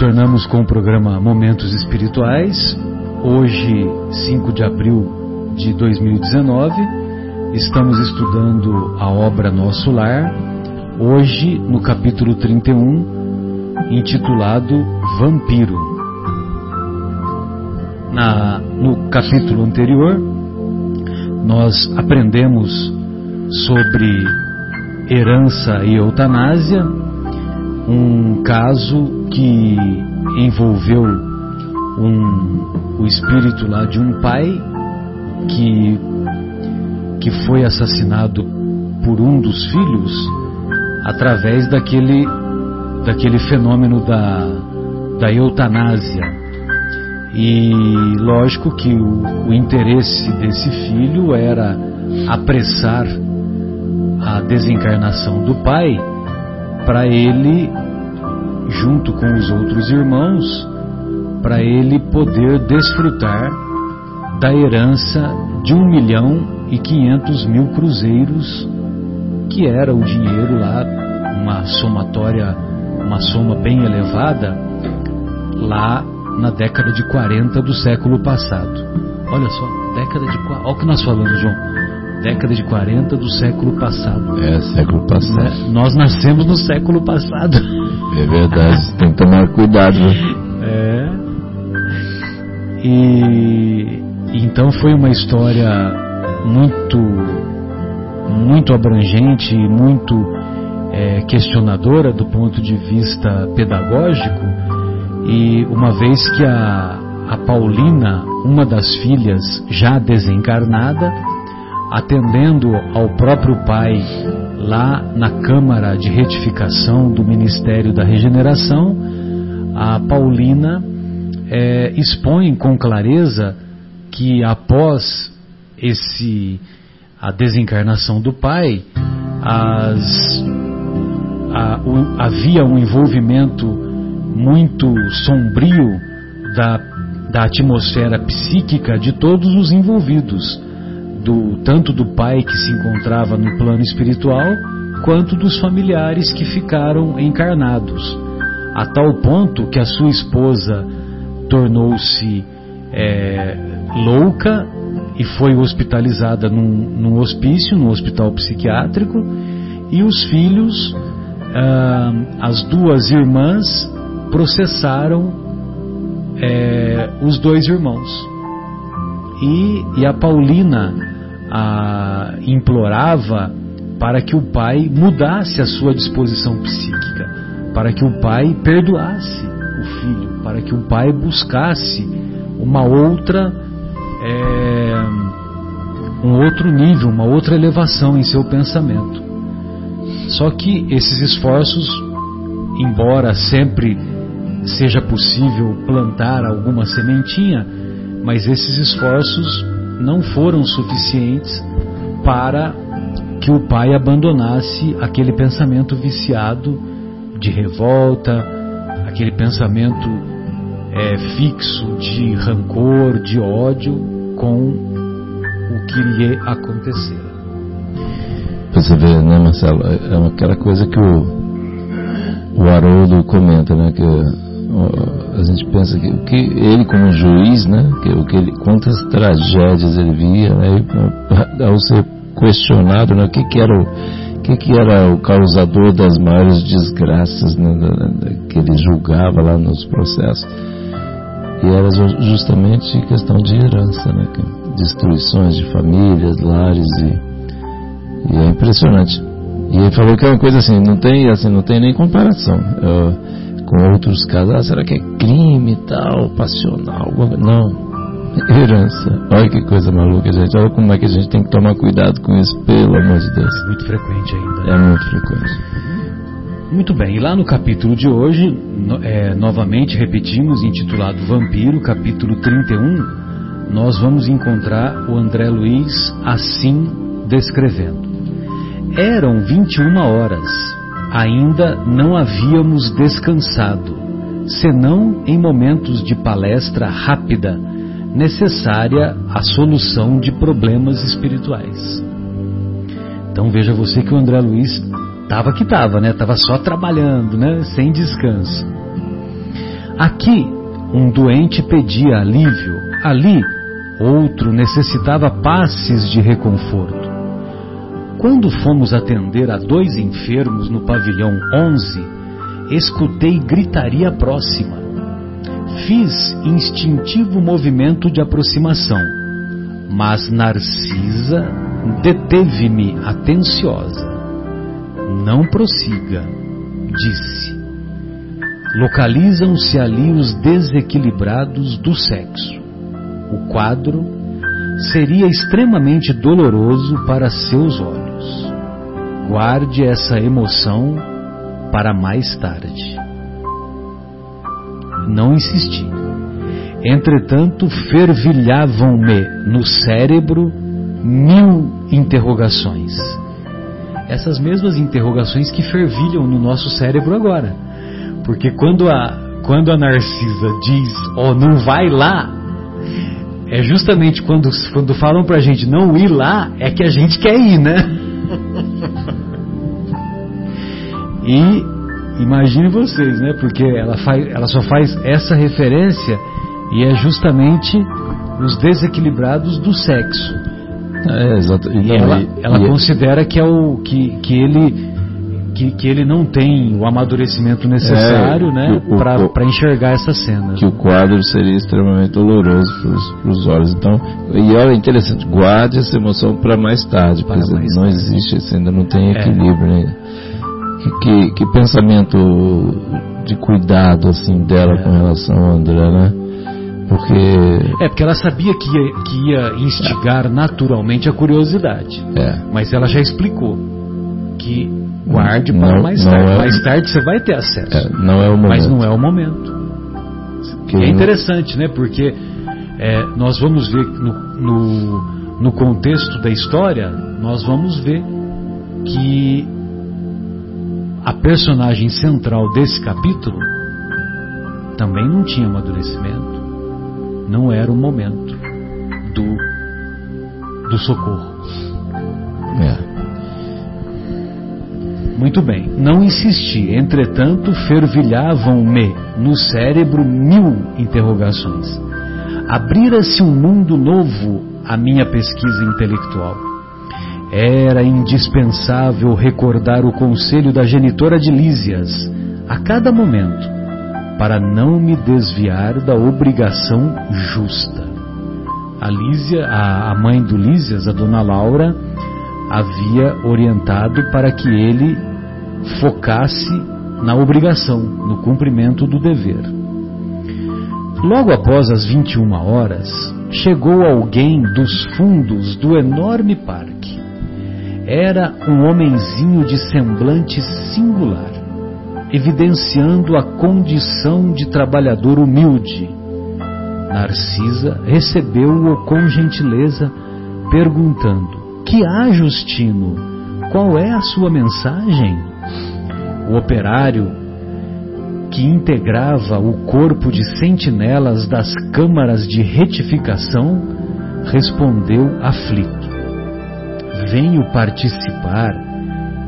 retornamos com o programa Momentos Espirituais. Hoje, 5 de abril de 2019, estamos estudando a obra Nosso Lar. Hoje, no capítulo 31, intitulado Vampiro. Na, no capítulo anterior, nós aprendemos sobre herança e eutanásia, um caso que envolveu um, o espírito lá de um pai que, que foi assassinado por um dos filhos através daquele, daquele fenômeno da, da eutanásia. E lógico que o, o interesse desse filho era apressar a desencarnação do pai para ele, junto com os outros irmãos, para ele poder desfrutar da herança de um milhão e quinhentos mil cruzeiros, que era o dinheiro lá, uma somatória, uma soma bem elevada, lá na década de 40 do século passado. Olha só, década de. Olha o que nós falamos, João década de 40 do século passado. É, século passado. Né? Nós nascemos no século passado. É verdade, tem que tomar cuidado. Né? É. E então foi uma história muito, muito abrangente e muito é, questionadora do ponto de vista pedagógico. E uma vez que a, a Paulina, uma das filhas já desencarnada, atendendo ao próprio pai lá na Câmara de Retificação do Ministério da Regeneração, a Paulina é, expõe com clareza que após esse a desencarnação do pai, as, a, o, havia um envolvimento muito sombrio da, da atmosfera psíquica de todos os envolvidos do tanto do pai que se encontrava no plano espiritual, quanto dos familiares que ficaram encarnados, a tal ponto que a sua esposa tornou-se é, louca e foi hospitalizada num, num, hospício, num hospital psiquiátrico, e os filhos, ah, as duas irmãs, processaram é, os dois irmãos. E, e a Paulina a, implorava para que o pai mudasse a sua disposição psíquica, para que o pai perdoasse o filho, para que o pai buscasse uma outra, é, um outro nível, uma outra elevação em seu pensamento. Só que esses esforços, embora sempre seja possível plantar alguma sementinha, mas esses esforços não foram suficientes para que o pai abandonasse aquele pensamento viciado de revolta, aquele pensamento é, fixo de rancor, de ódio com o que lhe acontecera. Você vê, né, Marcelo? É, é aquela coisa que o, o Haroldo comenta, né? Que a gente pensa que, que ele como juiz, né, que, o que ele, quantas tragédias ele via, né, ao ser questionado, né, o que, que era o que, que era o causador das maiores desgraças né, que ele julgava lá nos processos. E era justamente questão de herança, né, destruições de famílias, lares e, e é impressionante. E ele falou que é uma coisa assim, não tem assim, não tem nem comparação. Eu, com outros casos. Ah, será que é crime e tal, passional? Não. Herança. Olha que coisa maluca, gente. Olha como é que a gente tem que tomar cuidado com isso, pelo amor de Deus. É muito frequente ainda. Né? É muito frequente. Muito bem, e lá no capítulo de hoje, é, novamente repetimos, intitulado Vampiro, capítulo 31, nós vamos encontrar o André Luiz assim descrevendo. Eram 21 horas ainda não havíamos descansado, senão em momentos de palestra rápida, necessária à solução de problemas espirituais. Então veja você que o André Luiz estava que estava, né? Estava só trabalhando, né? Sem descanso. Aqui, um doente pedia alívio, ali, outro necessitava passes de reconforto. Quando fomos atender a dois enfermos no pavilhão 11, escutei gritaria próxima. Fiz instintivo movimento de aproximação, mas Narcisa deteve-me atenciosa. Não prossiga, disse. Localizam-se ali os desequilibrados do sexo. O quadro seria extremamente doloroso para seus olhos. Guarde essa emoção para mais tarde. Não insisti. Entretanto, fervilhavam-me no cérebro mil interrogações. Essas mesmas interrogações que fervilham no nosso cérebro agora. Porque quando a, quando a Narcisa diz, ó, oh, não vai lá, é justamente quando, quando falam pra gente não ir lá, é que a gente quer ir, né? E imagine vocês, né? Porque ela, faz, ela só faz essa referência e é justamente os desequilibrados do sexo. É, exato. E, ela, ela e é considera que é o que, que ele que, que, ele não tem o amadurecimento necessário, é, né, para enxergar essa cena. Que o quadro seria extremamente doloroso para os olhos. Então, e olha, interessante, guarde essa emoção para mais tarde, para porque mais não tarde. existe, ainda não tem é. equilíbrio. É. Né? que, que, que, pensamento de cuidado assim dela é. com relação ao André, né? Porque é porque ela sabia que ia, que ia instigar é. naturalmente a curiosidade. É. Mas ela já explicou que guarde para não, mais tarde. É, mais tarde você vai ter acesso. É, não é o momento. Mas não é o momento. Que é interessante, né? Porque é, nós vamos ver no, no, no contexto da história, nós vamos ver que a personagem central desse capítulo também não tinha amadurecimento, não era o momento do, do socorro. É. Muito bem, não insisti, entretanto fervilhavam-me no cérebro mil interrogações. Abrira-se um mundo novo à minha pesquisa intelectual era indispensável recordar o conselho da genitora de Lísias a cada momento, para não me desviar da obrigação justa. A Lísia, a, a mãe do Lísias, a dona Laura, havia orientado para que ele focasse na obrigação, no cumprimento do dever. Logo após as 21 horas, chegou alguém dos fundos do enorme parque. Era um homenzinho de semblante singular, evidenciando a condição de trabalhador humilde. Narcisa recebeu-o com gentileza, perguntando: Que há, Justino? Qual é a sua mensagem? O operário, que integrava o corpo de sentinelas das câmaras de retificação, respondeu aflito venho participar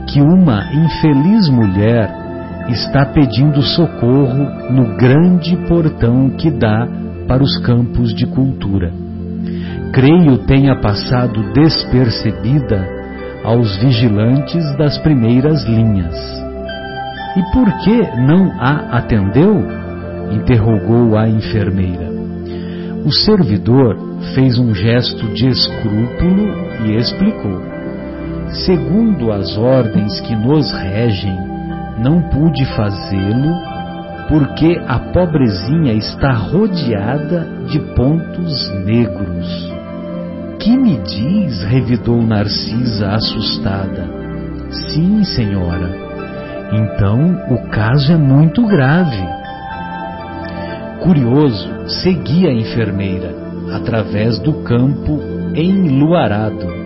que uma infeliz mulher está pedindo socorro no grande portão que dá para os campos de cultura. Creio tenha passado despercebida aos vigilantes das primeiras linhas. E por que não a atendeu? interrogou a enfermeira. O servidor fez um gesto de escrúpulo e explicou segundo as ordens que nos regem, não pude fazê-lo porque a pobrezinha está rodeada de pontos negros. Que me diz? revidou Narcisa assustada. Sim, senhora. Então o caso é muito grave. Curioso, segui a enfermeira através do campo enluarado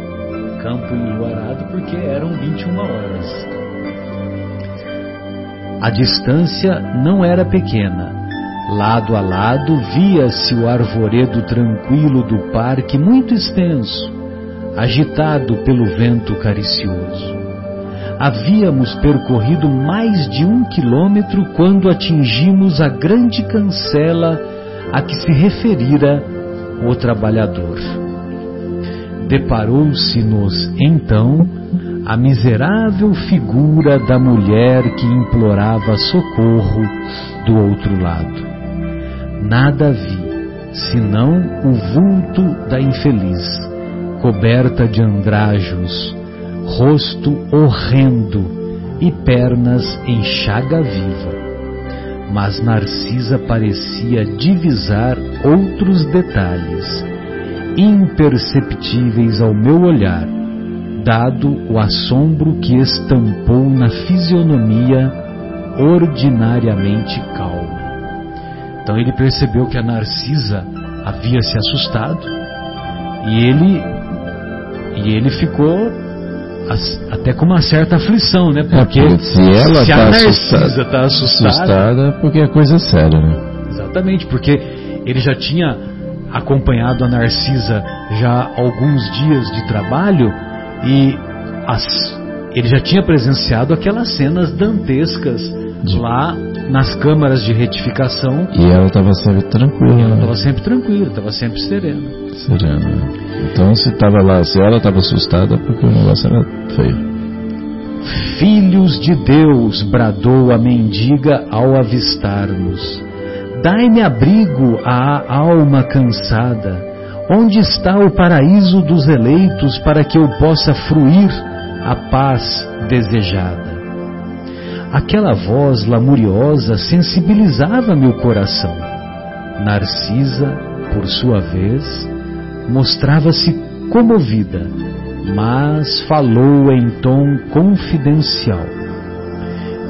campo enluarado porque eram 21 horas. A distância não era pequena. Lado a lado via-se o arvoredo tranquilo do parque muito extenso, agitado pelo vento caricioso. Havíamos percorrido mais de um quilômetro quando atingimos a grande cancela a que se referira o trabalhador. Deparou-se-nos então a miserável figura da mulher que implorava socorro do outro lado. Nada vi, senão o vulto da infeliz, coberta de andrajos, rosto horrendo e pernas em chaga viva. Mas Narcisa parecia divisar outros detalhes, imperceptíveis ao meu olhar, dado o assombro que estampou na fisionomia ordinariamente calma. Então ele percebeu que a Narcisa havia se assustado e ele e ele ficou até com uma certa aflição, né? Porque, é, porque se ela se tá a Narcisa está assustada, assustada, porque é coisa séria, né? Exatamente, porque ele já tinha acompanhado a Narcisa já alguns dias de trabalho e as, ele já tinha presenciado aquelas cenas dantescas de... lá nas câmaras de retificação. E ela estava sempre tranquila. ela estava sempre tranquila, estava sempre serena. Serena. Então se estava lá, se ela estava assustada, porque o negócio era feio. Filhos de Deus, bradou a mendiga ao avistar-nos. Dai-me abrigo à alma cansada. Onde está o paraíso dos eleitos para que eu possa fruir a paz desejada? Aquela voz lamuriosa sensibilizava meu coração. Narcisa, por sua vez, mostrava-se comovida, mas falou em tom confidencial.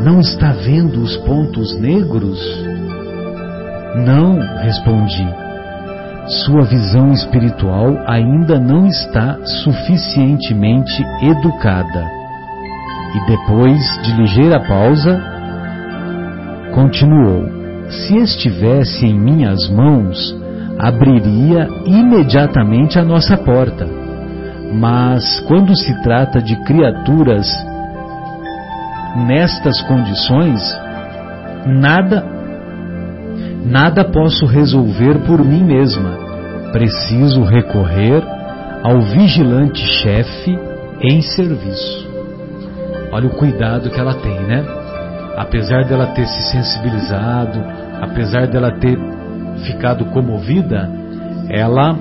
Não está vendo os pontos negros? Não, respondi. Sua visão espiritual ainda não está suficientemente educada e depois de ligeira pausa, continuou: Se estivesse em minhas mãos, abriria imediatamente a nossa porta. Mas quando se trata de criaturas nestas condições, nada nada posso resolver por mim mesma. Preciso recorrer ao vigilante chefe em serviço. Olha o cuidado que ela tem, né? Apesar dela ter se sensibilizado, apesar dela ter ficado comovida, ela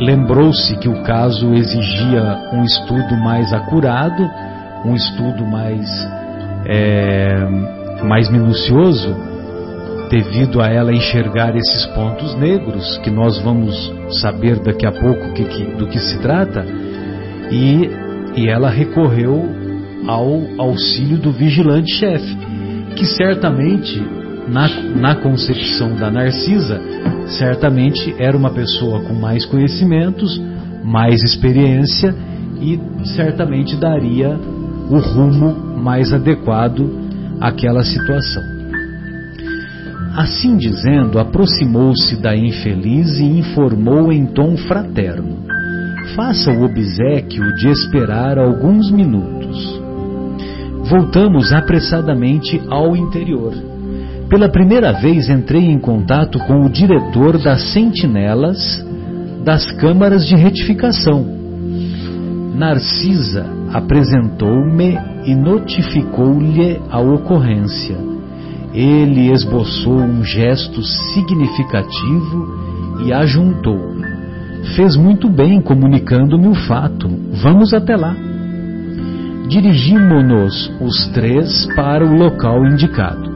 lembrou-se que o caso exigia um estudo mais acurado, um estudo mais, é, mais minucioso, devido a ela enxergar esses pontos negros, que nós vamos saber daqui a pouco que, que, do que se trata, e, e ela recorreu ao auxílio do vigilante-chefe, que certamente, na, na concepção da Narcisa, certamente era uma pessoa com mais conhecimentos, mais experiência e certamente daria o rumo mais adequado àquela situação. Assim dizendo, aproximou-se da infeliz e informou em tom fraterno: Faça o obsequio de esperar alguns minutos voltamos apressadamente ao interior. Pela primeira vez entrei em contato com o diretor das sentinelas das câmaras de retificação. Narcisa apresentou-me e notificou-lhe a ocorrência. Ele esboçou um gesto significativo e ajuntou: Fez muito bem comunicando-me o fato. Vamos até lá dirigimos-nos os três para o local indicado.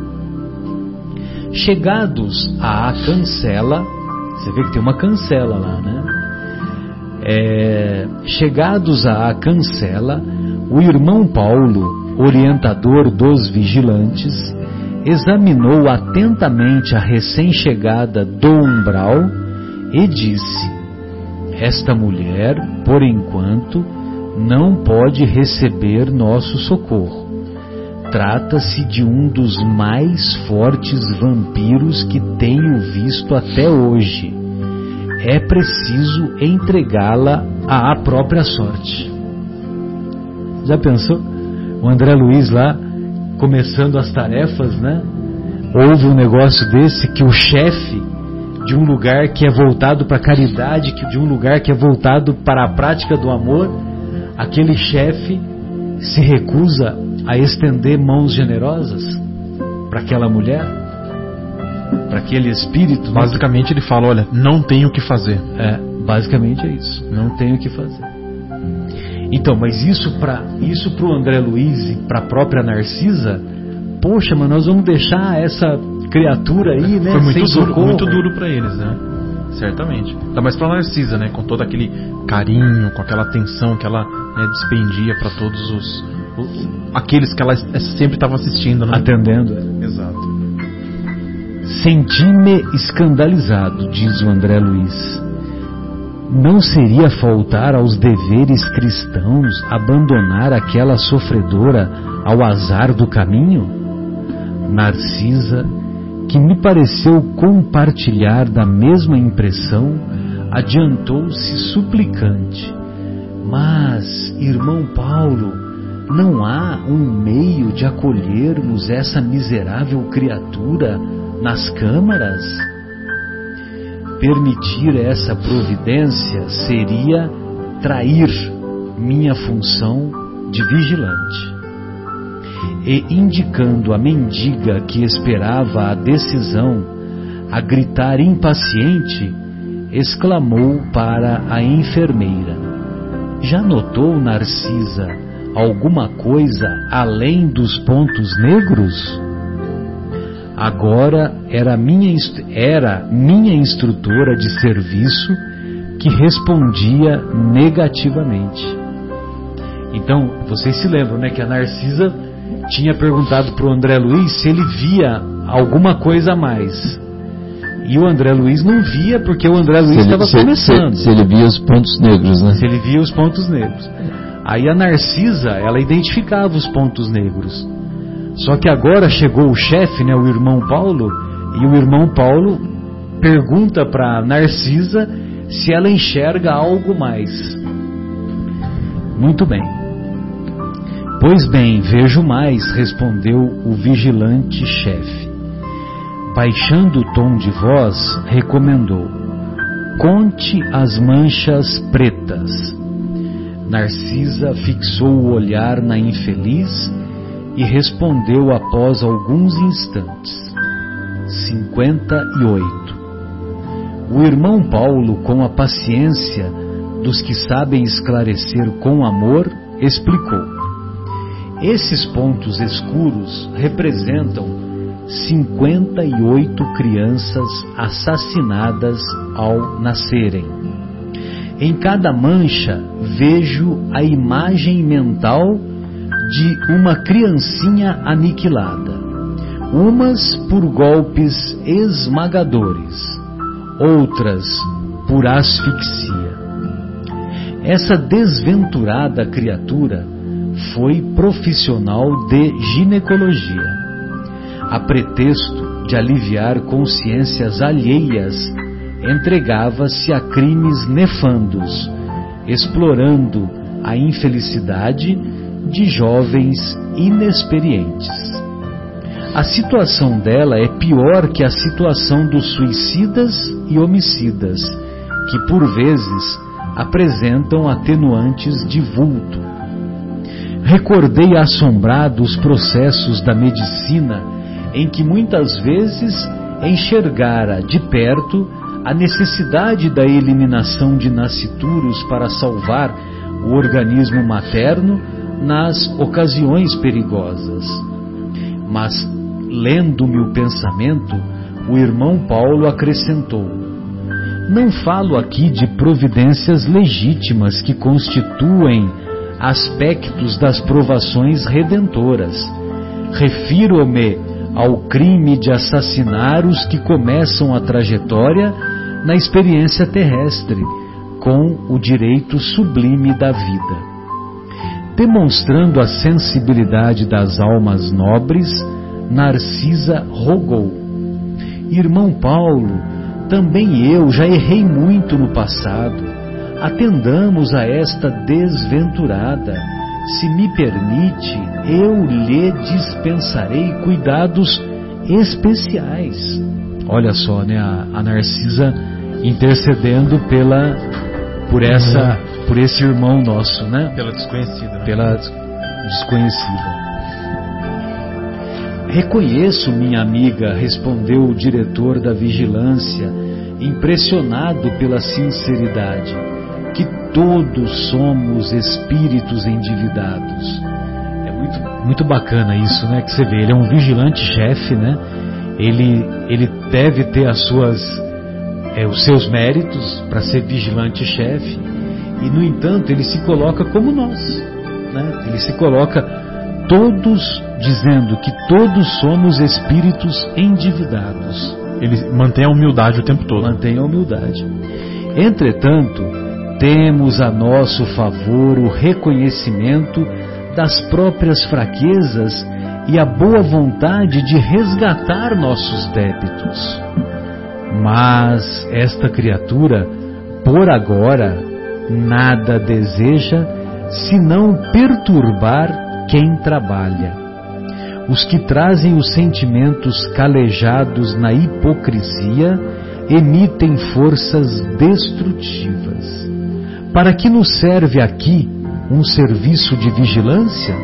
Chegados à cancela, você vê que tem uma cancela lá, né? É, chegados à cancela, o irmão Paulo, orientador dos vigilantes, examinou atentamente a recém-chegada do umbral e disse: Esta mulher, por enquanto, não pode receber nosso socorro. Trata-se de um dos mais fortes vampiros que tenho visto até hoje. É preciso entregá-la à própria sorte. Já pensou? o André Luiz lá, começando as tarefas, né? Houve um negócio desse que o chefe de um lugar que é voltado para a caridade, que de um lugar que é voltado para a prática do amor, aquele chefe se recusa a estender mãos generosas para aquela mulher, para aquele espírito. Né? Basicamente ele fala, olha, não tenho o que fazer. É, basicamente é isso, não tenho o que fazer. Então, mas isso para isso o André Luiz e para a própria Narcisa, poxa, mas nós vamos deixar essa criatura aí, né? Foi muito duro, socorro. muito duro para eles, né? Certamente. Ainda mais para Narcisa, né? Com todo aquele carinho, com aquela atenção que ela né, despendia para todos os, os, aqueles que ela sempre estava assistindo, né? Atendendo. Exato. Senti-me escandalizado, diz o André Luiz. Não seria faltar aos deveres cristãos abandonar aquela sofredora ao azar do caminho? Narcisa, que me pareceu compartilhar da mesma impressão, adiantou-se suplicante. Mas, irmão Paulo, não há um meio de acolhermos essa miserável criatura nas câmaras? Permitir essa providência seria trair minha função de vigilante. E indicando a mendiga que esperava a decisão, a gritar impaciente, exclamou para a enfermeira: Já notou, Narcisa, alguma coisa além dos pontos negros? Agora era minha, era minha instrutora de serviço que respondia negativamente. Então, vocês se lembram, né, que a Narcisa tinha perguntado para o André Luiz se ele via alguma coisa a mais. E o André Luiz não via porque o André Luiz estava começando. Se, se, ele via os pontos negros, né? Se ele via os pontos negros. Aí a Narcisa, ela identificava os pontos negros. Só que agora chegou o chefe, né, o irmão Paulo, e o irmão Paulo pergunta para Narcisa se ela enxerga algo mais. Muito bem. Pois bem, vejo mais, respondeu o vigilante chefe. Baixando o tom de voz, recomendou: Conte as manchas pretas. Narcisa fixou o olhar na infeliz e respondeu após alguns instantes: 58. O irmão Paulo, com a paciência dos que sabem esclarecer com amor, explicou: Esses pontos escuros representam 58 crianças assassinadas ao nascerem. Em cada mancha vejo a imagem mental de uma criancinha aniquilada, umas por golpes esmagadores, outras por asfixia. Essa desventurada criatura foi profissional de ginecologia. A pretexto de aliviar consciências alheias, entregava-se a crimes nefandos, explorando a infelicidade de jovens inexperientes. A situação dela é pior que a situação dos suicidas e homicidas, que por vezes apresentam atenuantes de vulto. Recordei assombrado os processos da medicina em que muitas vezes enxergara de perto a necessidade da eliminação de nascituros para salvar o organismo materno nas ocasiões perigosas. Mas, lendo-me o pensamento, o irmão Paulo acrescentou: Não falo aqui de providências legítimas que constituem aspectos das provações redentoras. Refiro-me ao crime de assassinar os que começam a trajetória na experiência terrestre, com o direito sublime da vida. Demonstrando a sensibilidade das almas nobres, Narcisa rogou: Irmão Paulo, também eu já errei muito no passado. Atendamos a esta desventurada, se me permite, eu lhe dispensarei cuidados especiais. Olha só, né, a, a Narcisa intercedendo pela por essa por esse irmão nosso, né? Pela desconhecida. Né? Pela desconhecida. Reconheço, minha amiga, respondeu o diretor da vigilância, impressionado pela sinceridade, que todos somos espíritos endividados. É muito, muito bacana isso, né? Que você vê, ele é um vigilante-chefe, né? Ele, ele deve ter as suas, é, os seus méritos para ser vigilante-chefe, e no entanto ele se coloca como nós, né? Ele se coloca todos dizendo que todos somos espíritos endividados. Ele mantém a humildade o tempo todo. Mantém a humildade. Entretanto, temos a nosso favor o reconhecimento das próprias fraquezas e a boa vontade de resgatar nossos débitos. Mas esta criatura, por agora, nada deseja senão perturbar quem trabalha. Os que trazem os sentimentos calejados na hipocrisia emitem forças destrutivas. Para que nos serve aqui um serviço de vigilância?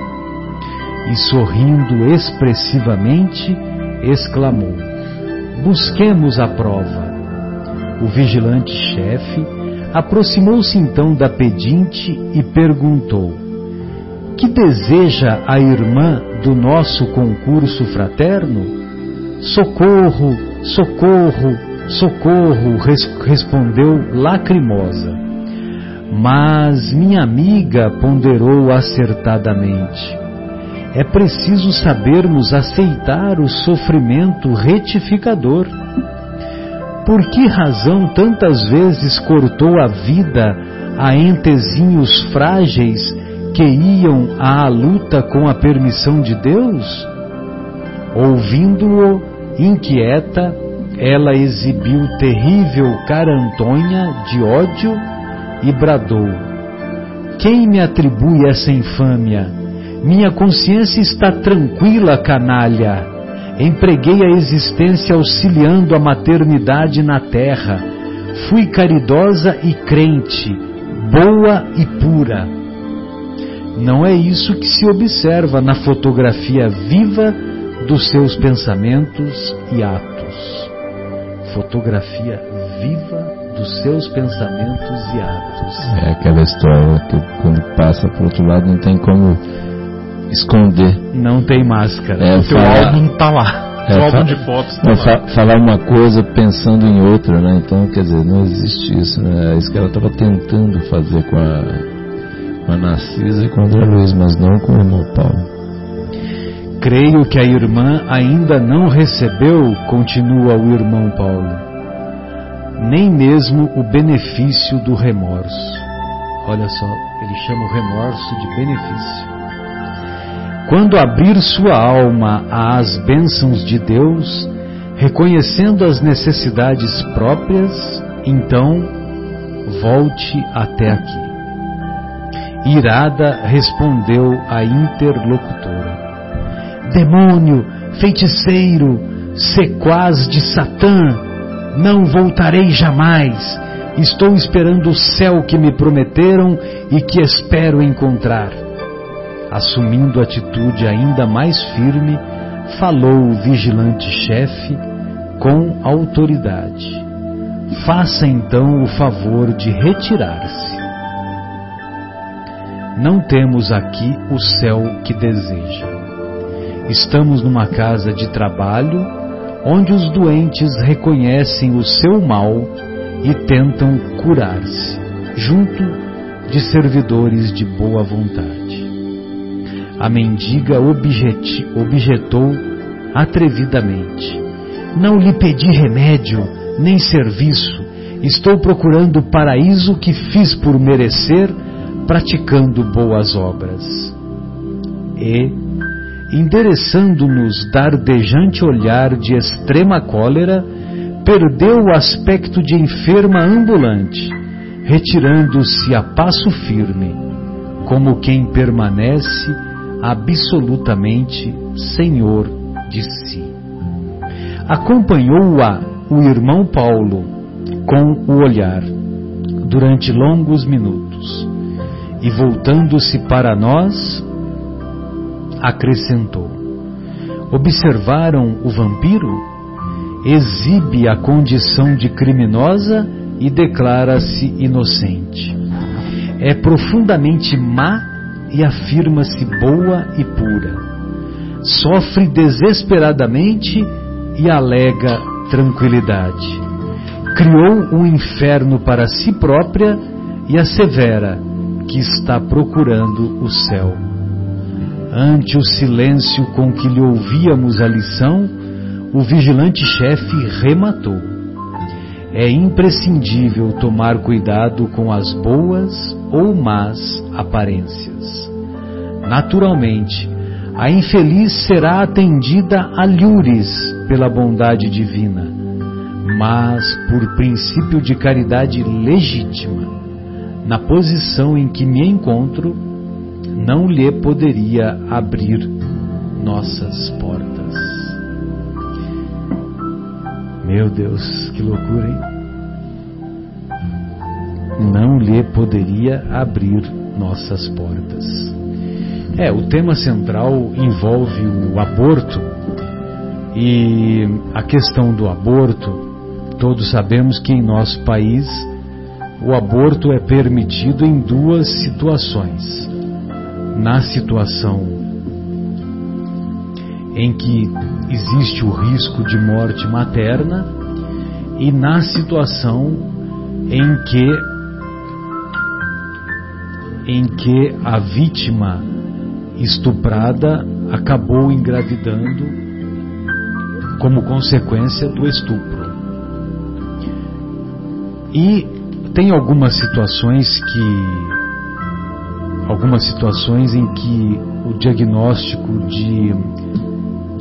E sorrindo expressivamente, exclamou: Busquemos a prova. O vigilante-chefe aproximou-se então da pedinte e perguntou: Que deseja a irmã do nosso concurso fraterno? Socorro, socorro, socorro, respondeu lacrimosa. Mas minha amiga ponderou acertadamente. É preciso sabermos aceitar o sofrimento retificador. Por que razão tantas vezes cortou a vida a entezinhos frágeis que iam à luta com a permissão de Deus? Ouvindo-o, inquieta, ela exibiu terrível carantonha de ódio e bradou: Quem me atribui essa infâmia? Minha consciência está tranquila, canalha. Empreguei a existência auxiliando a maternidade na terra. Fui caridosa e crente, boa e pura. Não é isso que se observa na fotografia viva dos seus pensamentos e atos. Fotografia viva dos seus pensamentos e atos. É aquela história que quando passa para outro lado não tem como esconder. Não tem máscara. É, o teu falar, álbum tá lá. É, o álbum de fotos tá lá. falar uma coisa pensando em outra, né? Então, quer dizer, não existe isso, né? É isso que ela estava tentando fazer com a, com a Narcisa e com o André Luiz, mas não com o irmão Paulo. Creio que a irmã ainda não recebeu, continua o irmão Paulo, nem mesmo o benefício do remorso. Olha só, ele chama o remorso de benefício. Quando abrir sua alma às bênçãos de Deus, reconhecendo as necessidades próprias, então volte até aqui. Irada respondeu a interlocutora: Demônio, feiticeiro, sequaz de Satã, não voltarei jamais. Estou esperando o céu que me prometeram e que espero encontrar. Assumindo atitude ainda mais firme, falou o vigilante-chefe com autoridade. Faça então o favor de retirar-se. Não temos aqui o céu que deseja. Estamos numa casa de trabalho onde os doentes reconhecem o seu mal e tentam curar-se, junto de servidores de boa vontade. A mendiga objeti, objetou atrevidamente: Não lhe pedi remédio, nem serviço. Estou procurando o paraíso que fiz por merecer, praticando boas obras. E, endereçando-nos dardejante olhar de extrema cólera, perdeu o aspecto de enferma ambulante, retirando-se a passo firme como quem permanece absolutamente senhor de si. Acompanhou-a o irmão Paulo com o olhar durante longos minutos e, voltando-se para nós, acrescentou: Observaram o vampiro? Exibe a condição de criminosa e declara-se inocente. É profundamente má e afirma-se boa e pura. Sofre desesperadamente e alega tranquilidade. Criou um inferno para si própria e assevera que está procurando o céu. Ante o silêncio com que lhe ouvíamos a lição, o vigilante chefe rematou. É imprescindível tomar cuidado com as boas ou más aparências. Naturalmente, a infeliz será atendida a lures pela bondade divina, mas por princípio de caridade legítima, na posição em que me encontro, não lhe poderia abrir nossas portas. Meu Deus, que loucura, hein? Não lhe poderia abrir nossas portas. É, o tema central envolve o aborto e a questão do aborto, todos sabemos que em nosso país o aborto é permitido em duas situações. Na situação em que existe o risco de morte materna e na situação em que em que a vítima estuprada acabou engravidando como consequência do estupro. E tem algumas situações que algumas situações em que o diagnóstico de,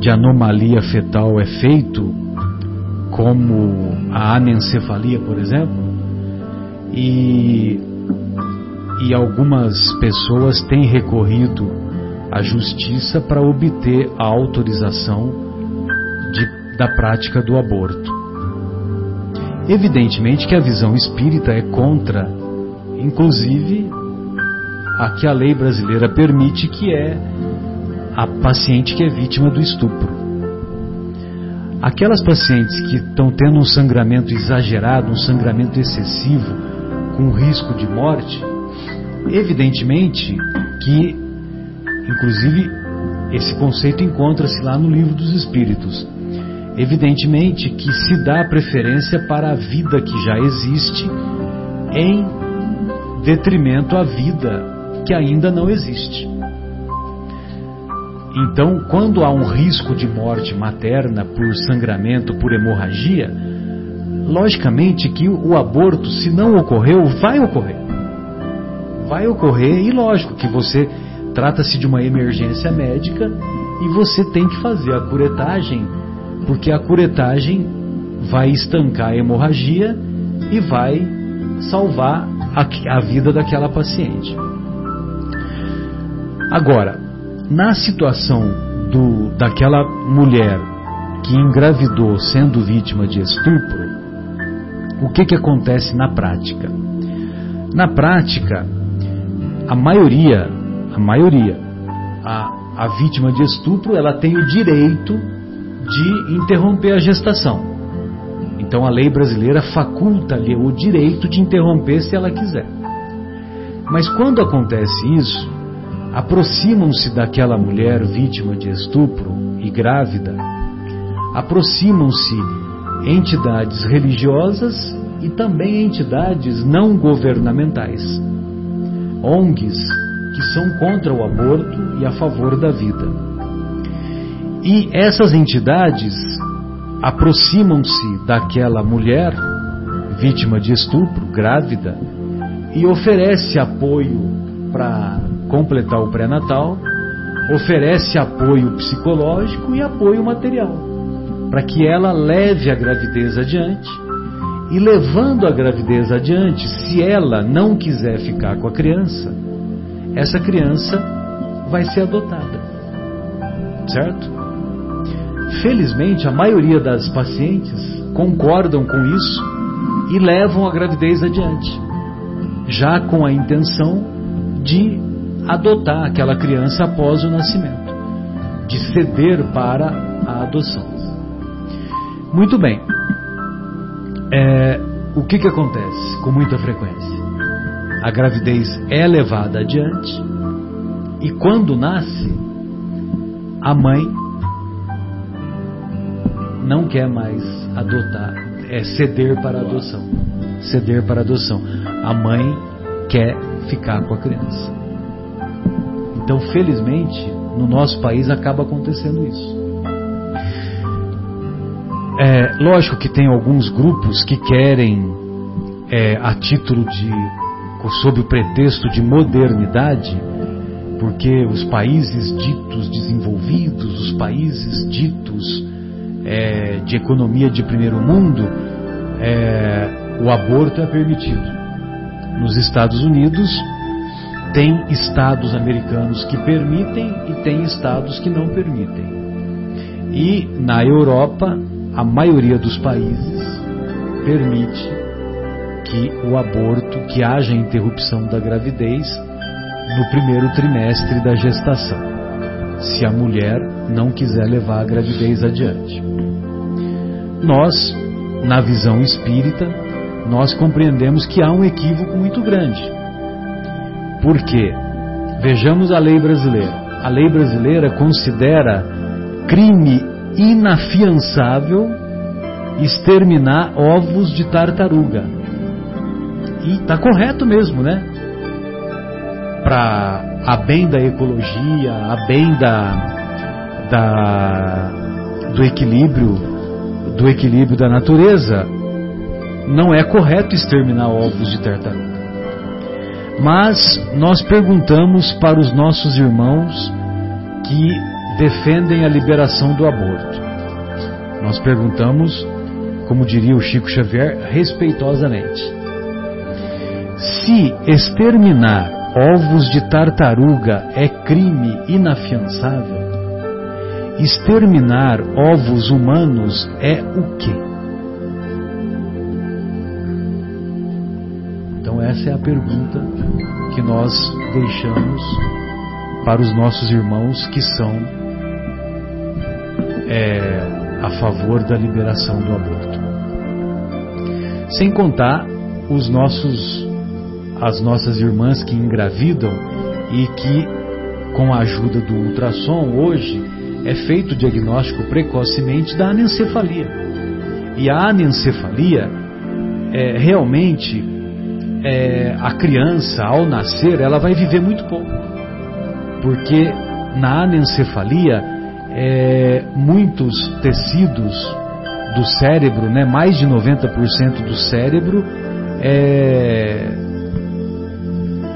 de anomalia fetal é feito, como a anencefalia, por exemplo, e, e algumas pessoas têm recorrido à justiça para obter a autorização de, da prática do aborto. Evidentemente que a visão espírita é contra, inclusive, a que a lei brasileira permite, que é a paciente que é vítima do estupro. Aquelas pacientes que estão tendo um sangramento exagerado, um sangramento excessivo, com risco de morte, evidentemente que, inclusive, esse conceito encontra-se lá no livro dos Espíritos Evidentemente que se dá preferência para a vida que já existe em detrimento à vida que ainda não existe. Então, quando há um risco de morte materna por sangramento, por hemorragia, logicamente que o aborto, se não ocorreu, vai ocorrer. Vai ocorrer e lógico que você trata-se de uma emergência médica e você tem que fazer a curetagem porque a curetagem vai estancar a hemorragia e vai salvar a, a vida daquela paciente. Agora, na situação do, daquela mulher que engravidou sendo vítima de estupro, o que, que acontece na prática? Na prática, a maioria, a maioria, a, a vítima de estupro, ela tem o direito de interromper a gestação. Então a lei brasileira faculta-lhe o direito de interromper se ela quiser. Mas quando acontece isso, aproximam-se daquela mulher vítima de estupro e grávida, aproximam-se entidades religiosas e também entidades não governamentais, ONGs que são contra o aborto e a favor da vida. E essas entidades aproximam-se daquela mulher vítima de estupro, grávida, e oferece apoio para completar o pré-natal, oferece apoio psicológico e apoio material, para que ela leve a gravidez adiante. E levando a gravidez adiante, se ela não quiser ficar com a criança, essa criança vai ser adotada. Certo? Felizmente, a maioria das pacientes concordam com isso e levam a gravidez adiante, já com a intenção de adotar aquela criança após o nascimento, de ceder para a adoção. Muito bem. É, o que, que acontece com muita frequência? A gravidez é levada adiante e quando nasce, a mãe não quer mais adotar, é ceder para a adoção. Ceder para a adoção. A mãe quer ficar com a criança. Então, felizmente, no nosso país acaba acontecendo isso. É, lógico que tem alguns grupos que querem, é, a título de, sob o pretexto de modernidade, porque os países ditos desenvolvidos, os países ditos é, de economia de primeiro mundo, é, o aborto é permitido. Nos Estados Unidos, tem estados americanos que permitem e tem estados que não permitem. E na Europa, a maioria dos países permite que o aborto, que haja interrupção da gravidez no primeiro trimestre da gestação, se a mulher não quiser levar a gravidez adiante. Nós, na visão espírita, nós compreendemos que há um equívoco muito grande por quê? Vejamos a lei brasileira. A lei brasileira considera crime inafiançável exterminar ovos de tartaruga. E está correto mesmo, né? Para a bem da ecologia, a bem da, da, do equilíbrio, do equilíbrio da natureza, não é correto exterminar ovos de tartaruga. Mas nós perguntamos para os nossos irmãos que defendem a liberação do aborto. Nós perguntamos, como diria o Chico Xavier, respeitosamente: se exterminar ovos de tartaruga é crime inafiançável, exterminar ovos humanos é o quê? Essa é a pergunta que nós deixamos para os nossos irmãos que são é, a favor da liberação do aborto. Sem contar os nossos, as nossas irmãs que engravidam e que, com a ajuda do ultrassom, hoje é feito o diagnóstico precocemente da anencefalia. E a anencefalia é, realmente é, a criança, ao nascer, ela vai viver muito pouco. Porque na anencefalia, é, muitos tecidos do cérebro, né, mais de 90% do cérebro, é,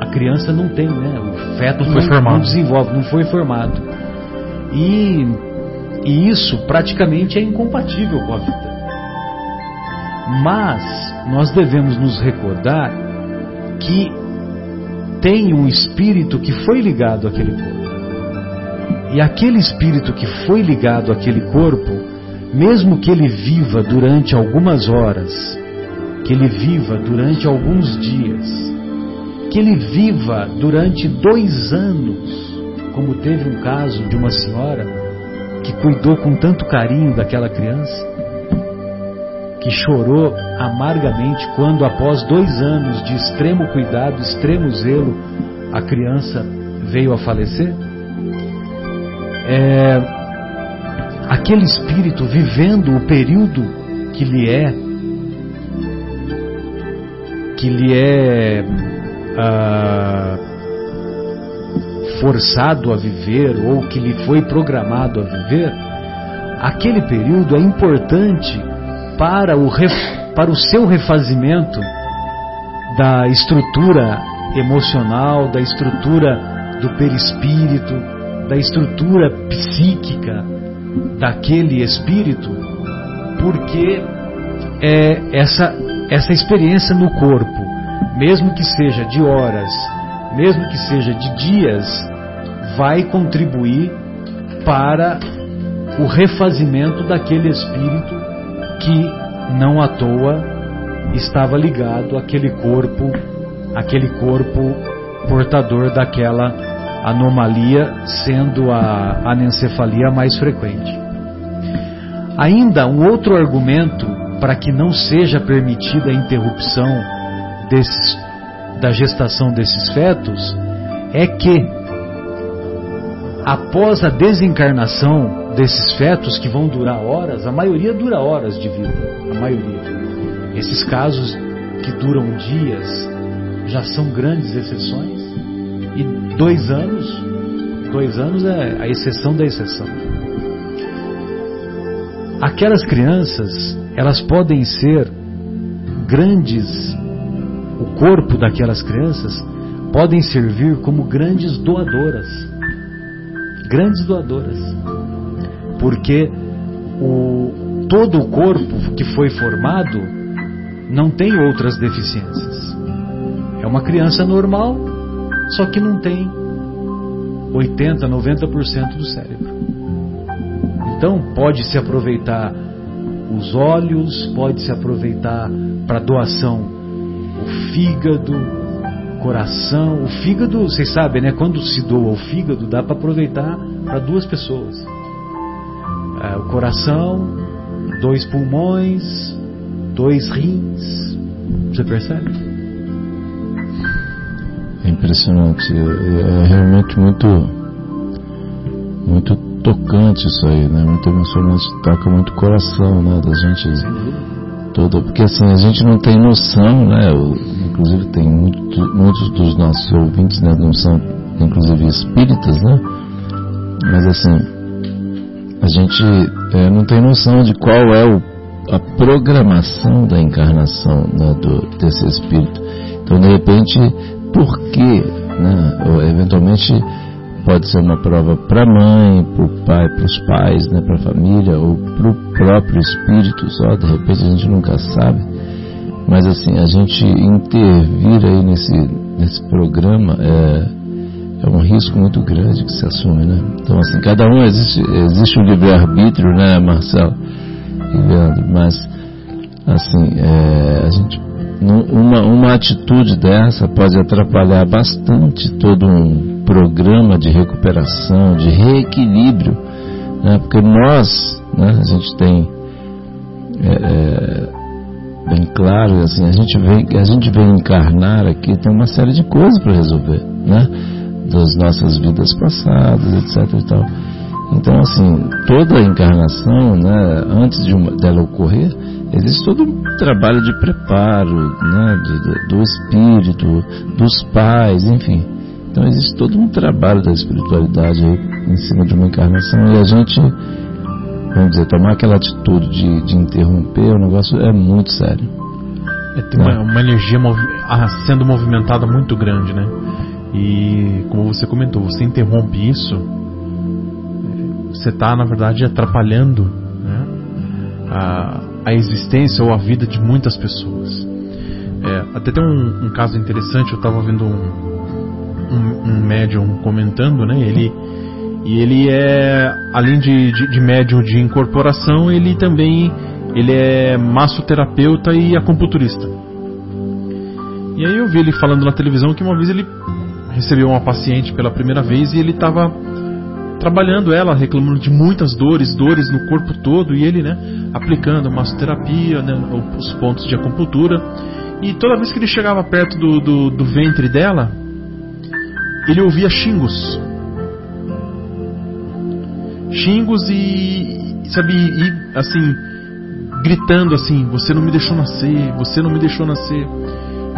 a criança não tem, né, o feto não, não, não desenvolve, não foi formado. E, e isso praticamente é incompatível com a vida. Mas nós devemos nos recordar que tem um espírito que foi ligado àquele corpo. E aquele espírito que foi ligado àquele corpo, mesmo que ele viva durante algumas horas, que ele viva durante alguns dias, que ele viva durante dois anos, como teve um caso de uma senhora que cuidou com tanto carinho daquela criança, que chorou amargamente quando, após dois anos de extremo cuidado, extremo zelo, a criança veio a falecer? É, aquele espírito vivendo o período que lhe é que lhe é ah, forçado a viver ou que lhe foi programado a viver, aquele período é importante para o, para o seu refazimento da estrutura emocional, da estrutura do perispírito, da estrutura psíquica daquele espírito, porque é essa, essa experiência no corpo, mesmo que seja de horas, mesmo que seja de dias, vai contribuir para o refazimento daquele espírito que não à toa estava ligado àquele corpo, aquele corpo portador daquela anomalia, sendo a anencefalia mais frequente. Ainda um outro argumento para que não seja permitida a interrupção desses, da gestação desses fetos é que após a desencarnação desses fetos que vão durar horas, a maioria dura horas de vida, a maioria. Esses casos que duram dias já são grandes exceções e dois anos, dois anos é a exceção da exceção. Aquelas crianças, elas podem ser grandes, o corpo daquelas crianças podem servir como grandes doadoras grandes doadoras. Porque o, todo o corpo que foi formado não tem outras deficiências. É uma criança normal, só que não tem 80, 90% do cérebro. Então pode se aproveitar os olhos, pode se aproveitar para doação o fígado, coração. O fígado, vocês sabem, né? Quando se doa o fígado, dá para aproveitar para duas pessoas. É, o coração, dois pulmões, dois rins. Você percebe? É impressionante. É, é realmente muito, muito tocante isso aí, né? Muito emocionante. Toca muito o coração, né? Da gente toda, porque assim a gente não tem noção, né? inclusive tem muito, muitos dos nossos ouvintes, né, não são inclusive espíritas, né? Mas assim, a gente é, não tem noção de qual é o, a programação da encarnação né, do, desse espírito. Então, de repente, por que, né? Ou, eventualmente pode ser uma prova para a mãe, para o pai, para os pais, né, para a família, ou para o próprio espírito só, de repente a gente nunca sabe. Mas assim, a gente intervir aí nesse, nesse programa é, é um risco muito grande que se assume, né? Então assim, cada um existe, existe o livre-arbítrio, né, Marcelo e Leandro, mas assim, é, a gente uma, uma atitude dessa pode atrapalhar bastante todo um programa de recuperação, de reequilíbrio, né? porque nós, né, a gente tem é, é, bem claro, assim, a gente vem, a gente vem encarnar aqui, tem uma série de coisas para resolver, né? Das nossas vidas passadas, etc. E tal. Então, assim, toda a encarnação, né, antes de uma, dela ocorrer, existe todo um trabalho de preparo, né, de, do espírito, dos pais, enfim. Então existe todo um trabalho da espiritualidade aí em cima de uma encarnação e a gente, vamos dizer, tomar aquela atitude de, de interromper o negócio é muito sério. É, tem uma, uma, energia movi ah, sendo movimentada muito grande, né? E como você comentou, você interrompe isso, você está na verdade atrapalhando né, a, a existência ou a vida de muitas pessoas. É, até tem um, um, caso interessante, eu estava vendo um, um, um médium comentando, né? Ele, e ele é, além de, de, de médium de incorporação, ele também ele é massoterapeuta e acupunturista. E aí eu vi ele falando na televisão que uma vez ele recebeu uma paciente pela primeira vez e ele estava trabalhando ela, reclamando de muitas dores, dores no corpo todo, e ele, né, aplicando massoterapia, né, os pontos de acupuntura. E toda vez que ele chegava perto do, do, do ventre dela, ele ouvia xingos. Xingos e, sabe, e assim, gritando assim: Você não me deixou nascer, você não me deixou nascer.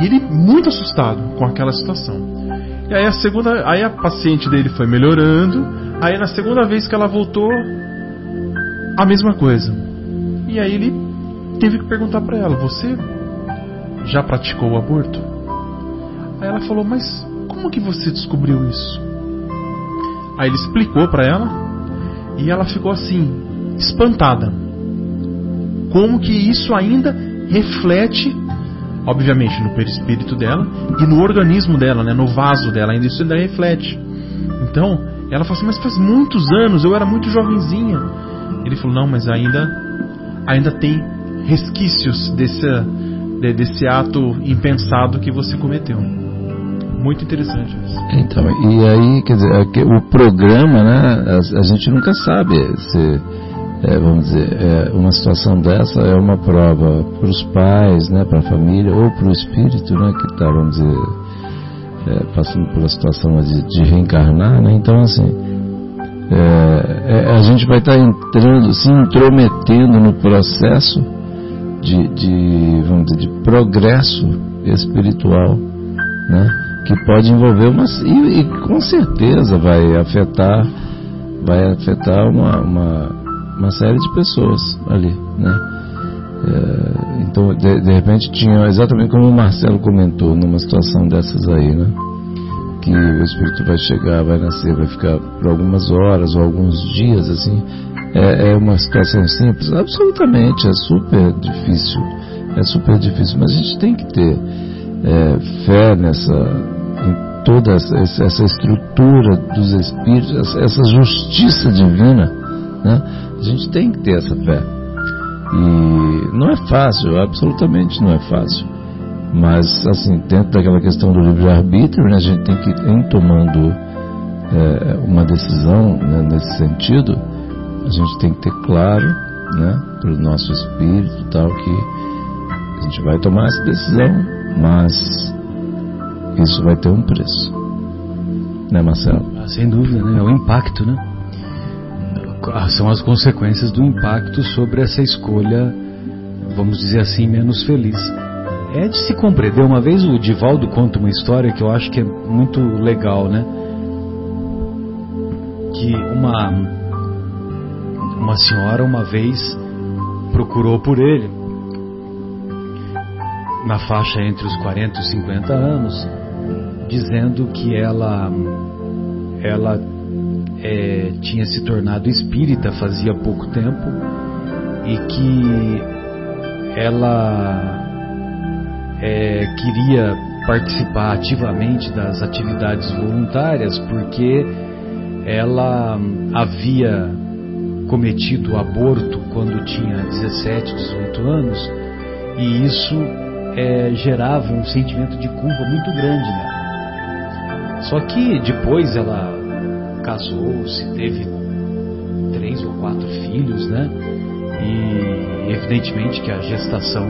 E ele muito assustado com aquela situação. E aí a segunda, aí a paciente dele foi melhorando. Aí na segunda vez que ela voltou, a mesma coisa. E aí ele teve que perguntar para ela: "Você já praticou o aborto?" Aí ela falou: "Mas como que você descobriu isso?" Aí ele explicou para ela e ela ficou assim, espantada. Como que isso ainda reflete obviamente no perispírito dela e no organismo dela, né, no vaso dela, ainda isso ainda reflete. Então, ela falou assim: "Mas faz muitos anos, eu era muito jovenzinha". Ele falou: "Não, mas ainda ainda tem resquícios desse desse ato impensado que você cometeu". Muito interessante isso. Então, e aí, quer dizer, o programa, né, a, a gente nunca sabe se é, vamos dizer, é, uma situação dessa é uma prova para os pais, né, para a família, ou para o espírito, né, que está, vamos dizer, é, passando por a situação de, de reencarnar, né, então assim, é, é, a gente vai estar tá entrando, se intrometendo no processo de, de, vamos dizer, de progresso espiritual, né, que pode envolver uma, e, e com certeza vai afetar, vai afetar uma, uma uma série de pessoas ali, né? É, então, de, de, repente, tinha exatamente como o Marcelo comentou, numa situação dessas aí, né? Que o espírito vai chegar, vai nascer, vai ficar por algumas horas ou alguns dias, assim. É, é uma situação simples? Absolutamente, é super difícil. É super difícil, mas a gente tem que ter é, fé nessa, toda essa, estrutura dos espíritos, essa justiça divina, né? A gente tem que ter essa fé. E não é fácil, absolutamente não é fácil. Mas, assim, dentro daquela questão do livre-arbítrio, né, a gente tem que ir tomando é, uma decisão né, nesse sentido. A gente tem que ter claro, né, para o nosso espírito tal, que a gente vai tomar essa decisão, mas isso vai ter um preço. Né, Marcelo? Ah, sem dúvida, né? É o impacto, né? São as consequências do impacto sobre essa escolha, vamos dizer assim, menos feliz. É de se compreender. Uma vez o Divaldo conta uma história que eu acho que é muito legal, né? Que uma uma senhora uma vez procurou por ele na faixa entre os 40 e os 50 anos, dizendo que ela ela é, tinha se tornado espírita fazia pouco tempo e que ela é, queria participar ativamente das atividades voluntárias porque ela havia cometido aborto quando tinha 17, 18 anos e isso é, gerava um sentimento de culpa muito grande nela. Só que depois ela casou-se, teve três ou quatro filhos, né? E evidentemente que a gestação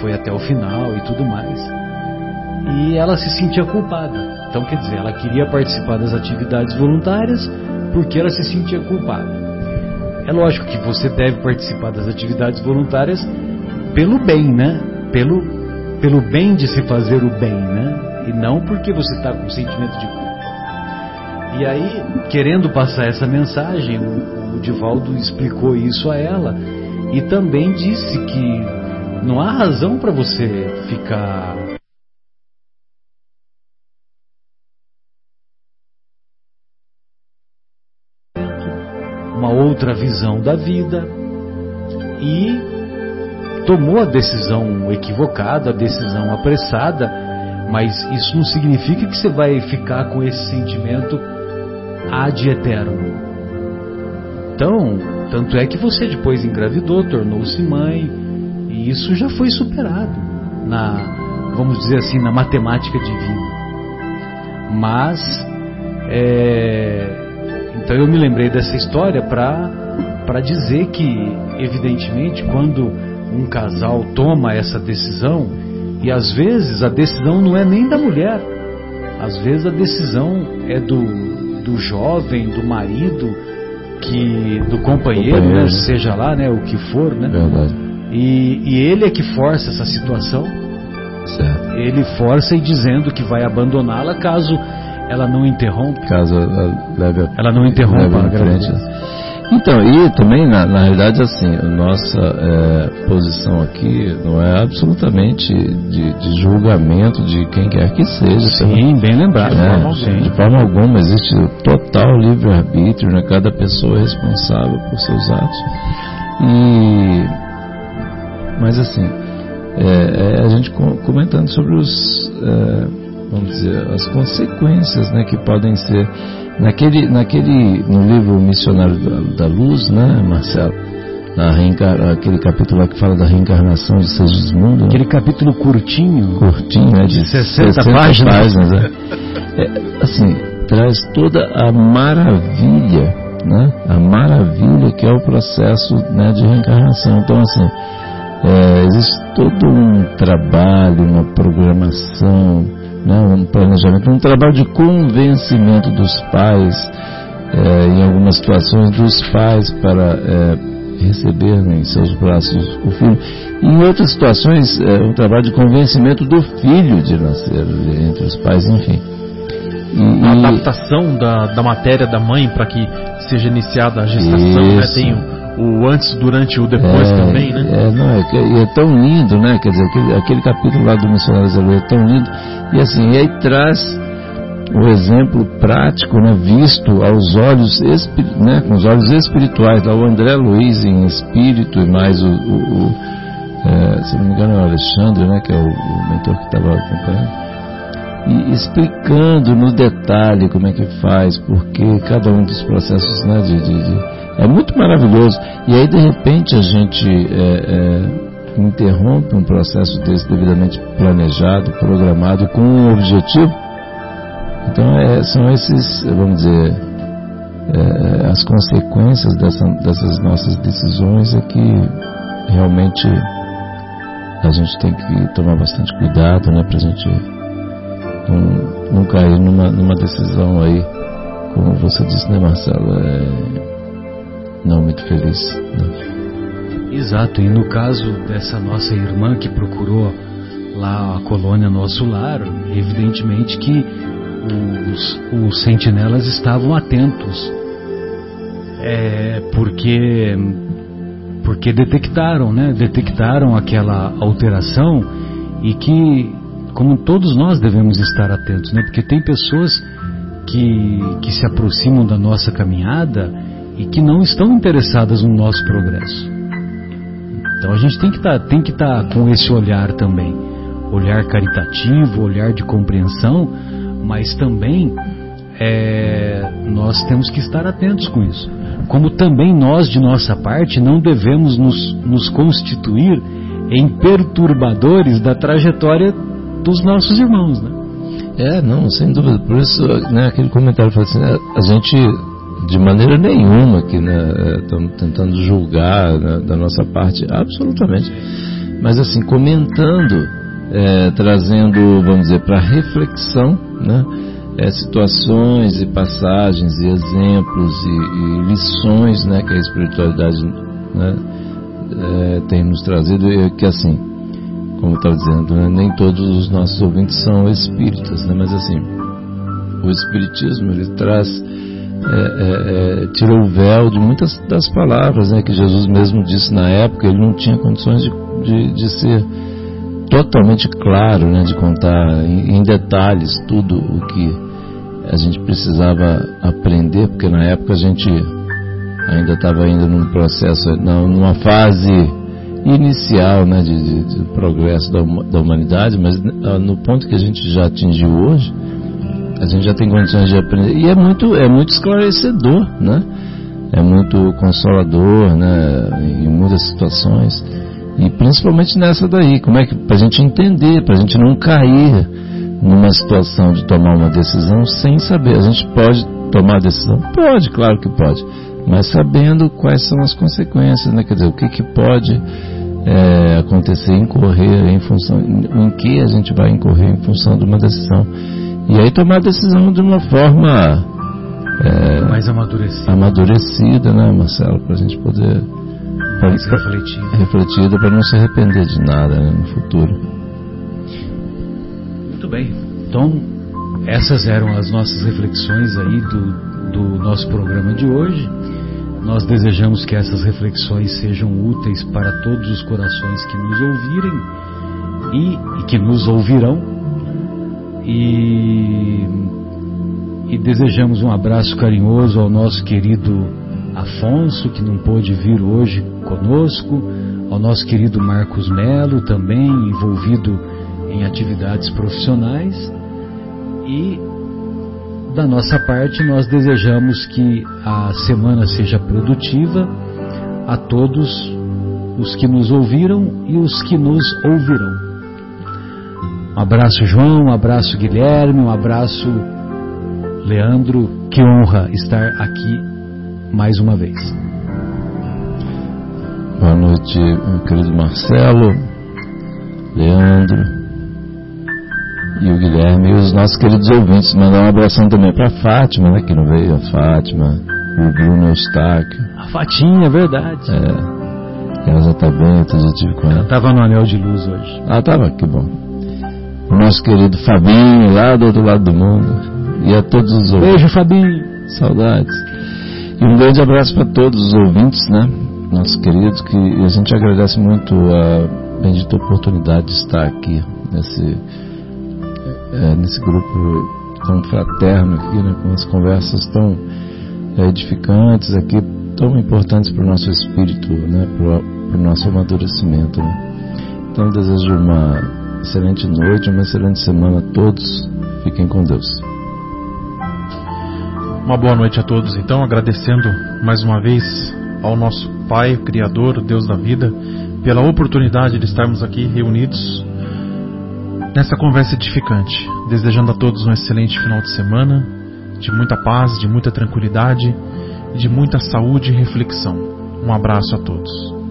foi até o final e tudo mais. E ela se sentia culpada. Então, quer dizer, ela queria participar das atividades voluntárias porque ela se sentia culpada. É lógico que você deve participar das atividades voluntárias pelo bem, né? Pelo, pelo bem de se fazer o bem, né? E não porque você está com sentimento de. E aí, querendo passar essa mensagem, o, Divaldo explicou isso a ela e também disse que não há razão para você ficar uma outra visão da vida e tomou a decisão equivocada, a decisão apressada, mas isso não significa que você vai ficar com esse sentimento ad eterno. Então, tanto é que você depois engravidou, tornou-se mãe, e isso já foi superado na, vamos dizer assim, na matemática divina. Mas, é, então eu me lembrei dessa história para dizer que, evidentemente, quando um casal toma essa decisão, e às vezes a decisão não é nem da mulher, às vezes a decisão é do, do jovem, do marido, que do companheiro, companheiro. Né, seja lá, né, o que for, né? Verdade. E, e ele é que força essa situação. Certo. Ele força e dizendo que vai abandoná-la caso ela não interrompa. Caso ela leve a, ela não interrompa a gravidez. Então, e também, na, na realidade, assim, a nossa é, posição aqui não é absolutamente de, de, julgamento de quem quer que seja. Sim, bem lembrado. Né? De forma alguma, existe total livre-arbítrio, né? cada pessoa é responsável por seus atos. E, mas assim, é, é a gente comentando sobre os, é, vamos dizer, as consequências né, que podem ser. Naquele, naquele, no livro Missionário da, da Luz, né, Marcelo? Na aquele capítulo lá que fala da reencarnação de Segismundo. Né? Aquele capítulo curtinho. Curtinho, né? De 60, 60 páginas. páginas né? é, assim, traz toda a maravilha, né? A maravilha que é o processo né, de reencarnação. Então, assim, é, existe todo um trabalho, uma programação, né, um planejamento, um trabalho de convencimento dos pais, é, em algumas situações, dos pais para é, receber em seus braços o filho. Em outras situações, é um trabalho de convencimento do filho de nascer entre os pais, enfim. E, a adaptação da, da matéria da mãe para que seja iniciada a gestação, né? Tem o antes, durante e o depois é, também, né? É, não, é, é, tão lindo, né? Quer dizer, aquele, aquele capítulo lá do Missionário Zero é tão lindo. E assim, e aí traz o exemplo prático, né, visto aos olhos, né, com os olhos espirituais, lá o André Luiz em espírito e mais o, o, o é, se não me engano é o Alexandre, né, que é o, o mentor que estava acompanhando, e explicando no detalhe como é que faz, porque cada um dos processos, né, de, de, de é muito maravilhoso. E aí, de repente, a gente é, é, interrompe um processo desse devidamente planejado, programado, com um objetivo. Então, é, são esses, vamos dizer, é, as consequências dessa, dessas nossas decisões é que realmente a gente tem que tomar bastante cuidado, né, para a gente não, não cair numa, numa decisão aí, como você disse, né, Marcelo? É, não muito feliz. Não. Exato, e no caso dessa nossa irmã que procurou lá a colônia Nosso Lar, evidentemente que os, os sentinelas estavam atentos, é, porque porque detectaram, né? Detectaram aquela alteração e que, como todos nós devemos estar atentos, né? Porque tem pessoas que, que se aproximam da nossa caminhada e que não estão interessadas no nosso progresso. Então a gente tem que tá, estar tá com esse olhar também, olhar caritativo, olhar de compreensão, mas também é, nós temos que estar atentos com isso. Como também nós, de nossa parte, não devemos nos, nos constituir em perturbadores da trajetória dos nossos irmãos, né? É, não, sem dúvida. Por isso, né, aquele comentário fala assim, né, a gente de maneira nenhuma que né, estamos tentando julgar né, da nossa parte, absolutamente. Mas assim, comentando, é, trazendo, vamos dizer, para reflexão, né, é, situações e passagens e exemplos e, e lições né, que a espiritualidade né, é, tem nos trazido, e que assim, como estava dizendo, né, nem todos os nossos ouvintes são espíritas, né, mas assim, o espiritismo ele traz é, é, é, tirou o véu de muitas das palavras né, que Jesus mesmo disse na época. Ele não tinha condições de, de, de ser totalmente claro, né, de contar em, em, detalhes tudo o que a gente precisava aprender, porque na época a gente ainda estava indo num processo, numa fase inicial né, de, de, de progresso da, da humanidade, mas no ponto que a gente já atingiu hoje, a gente já tem condições de aprender. E é muito, é muito esclarecedor, né? É muito consolador, né? Em muitas situações. E principalmente nessa daí, como é que para a gente entender, para a gente não cair numa situação de tomar uma decisão sem saber. A gente pode tomar a decisão? Pode, claro que pode, mas sabendo quais são as consequências, né? Quer dizer, o que, que pode é, acontecer, incorrer em função, em que a gente vai incorrer em função de uma decisão. E aí tomar a decisão de uma forma é, mais amadurecida. amadurecida, né, Marcelo, para a gente poder mais refletida, refletida para não se arrepender de nada né, no futuro. Muito bem. Então essas eram as nossas reflexões aí do, do nosso programa de hoje. Nós desejamos que essas reflexões sejam úteis para todos os corações que nos ouvirem e, e que nos ouvirão e, e desejamos um abraço carinhoso ao nosso querido Afonso, que não pôde vir hoje conosco, ao nosso querido Marcos Melo, também envolvido em atividades profissionais. E da nossa parte, nós desejamos que a semana seja produtiva a todos os que nos ouviram e os que nos ouvirão. Um abraço, João, um abraço, Guilherme, um abraço, Leandro. Que honra estar aqui mais uma vez. Boa noite, meu querido Marcelo, Leandro e o Guilherme e os nossos queridos ouvintes. Mandar um abração também para Fátima, né, que não veio, a Fátima, o Bruno Eustáquio. A Fatinha, é verdade. É, ela já está bem, eu já tive com ela. Ela estava no Anel de Luz hoje. Ah, estava, que bom. O nosso querido Fabinho, lá do outro lado do mundo. E a todos os ouvintes. Beijo, Fabinho. Saudades. E um grande abraço para todos os ouvintes, né? Nossos queridos, que a gente agradece muito a bendita oportunidade de estar aqui nesse, é, nesse grupo tão fraterno aqui, né? Com as conversas tão é, edificantes aqui, tão importantes para o nosso espírito, né? Para o nosso amadurecimento, né? Então desejo uma excelente noite, uma excelente semana a todos. Fiquem com Deus. Uma boa noite a todos, então, agradecendo mais uma vez ao nosso Pai, Criador, Deus da vida, pela oportunidade de estarmos aqui reunidos nessa conversa edificante. Desejando a todos um excelente final de semana, de muita paz, de muita tranquilidade de muita saúde e reflexão. Um abraço a todos.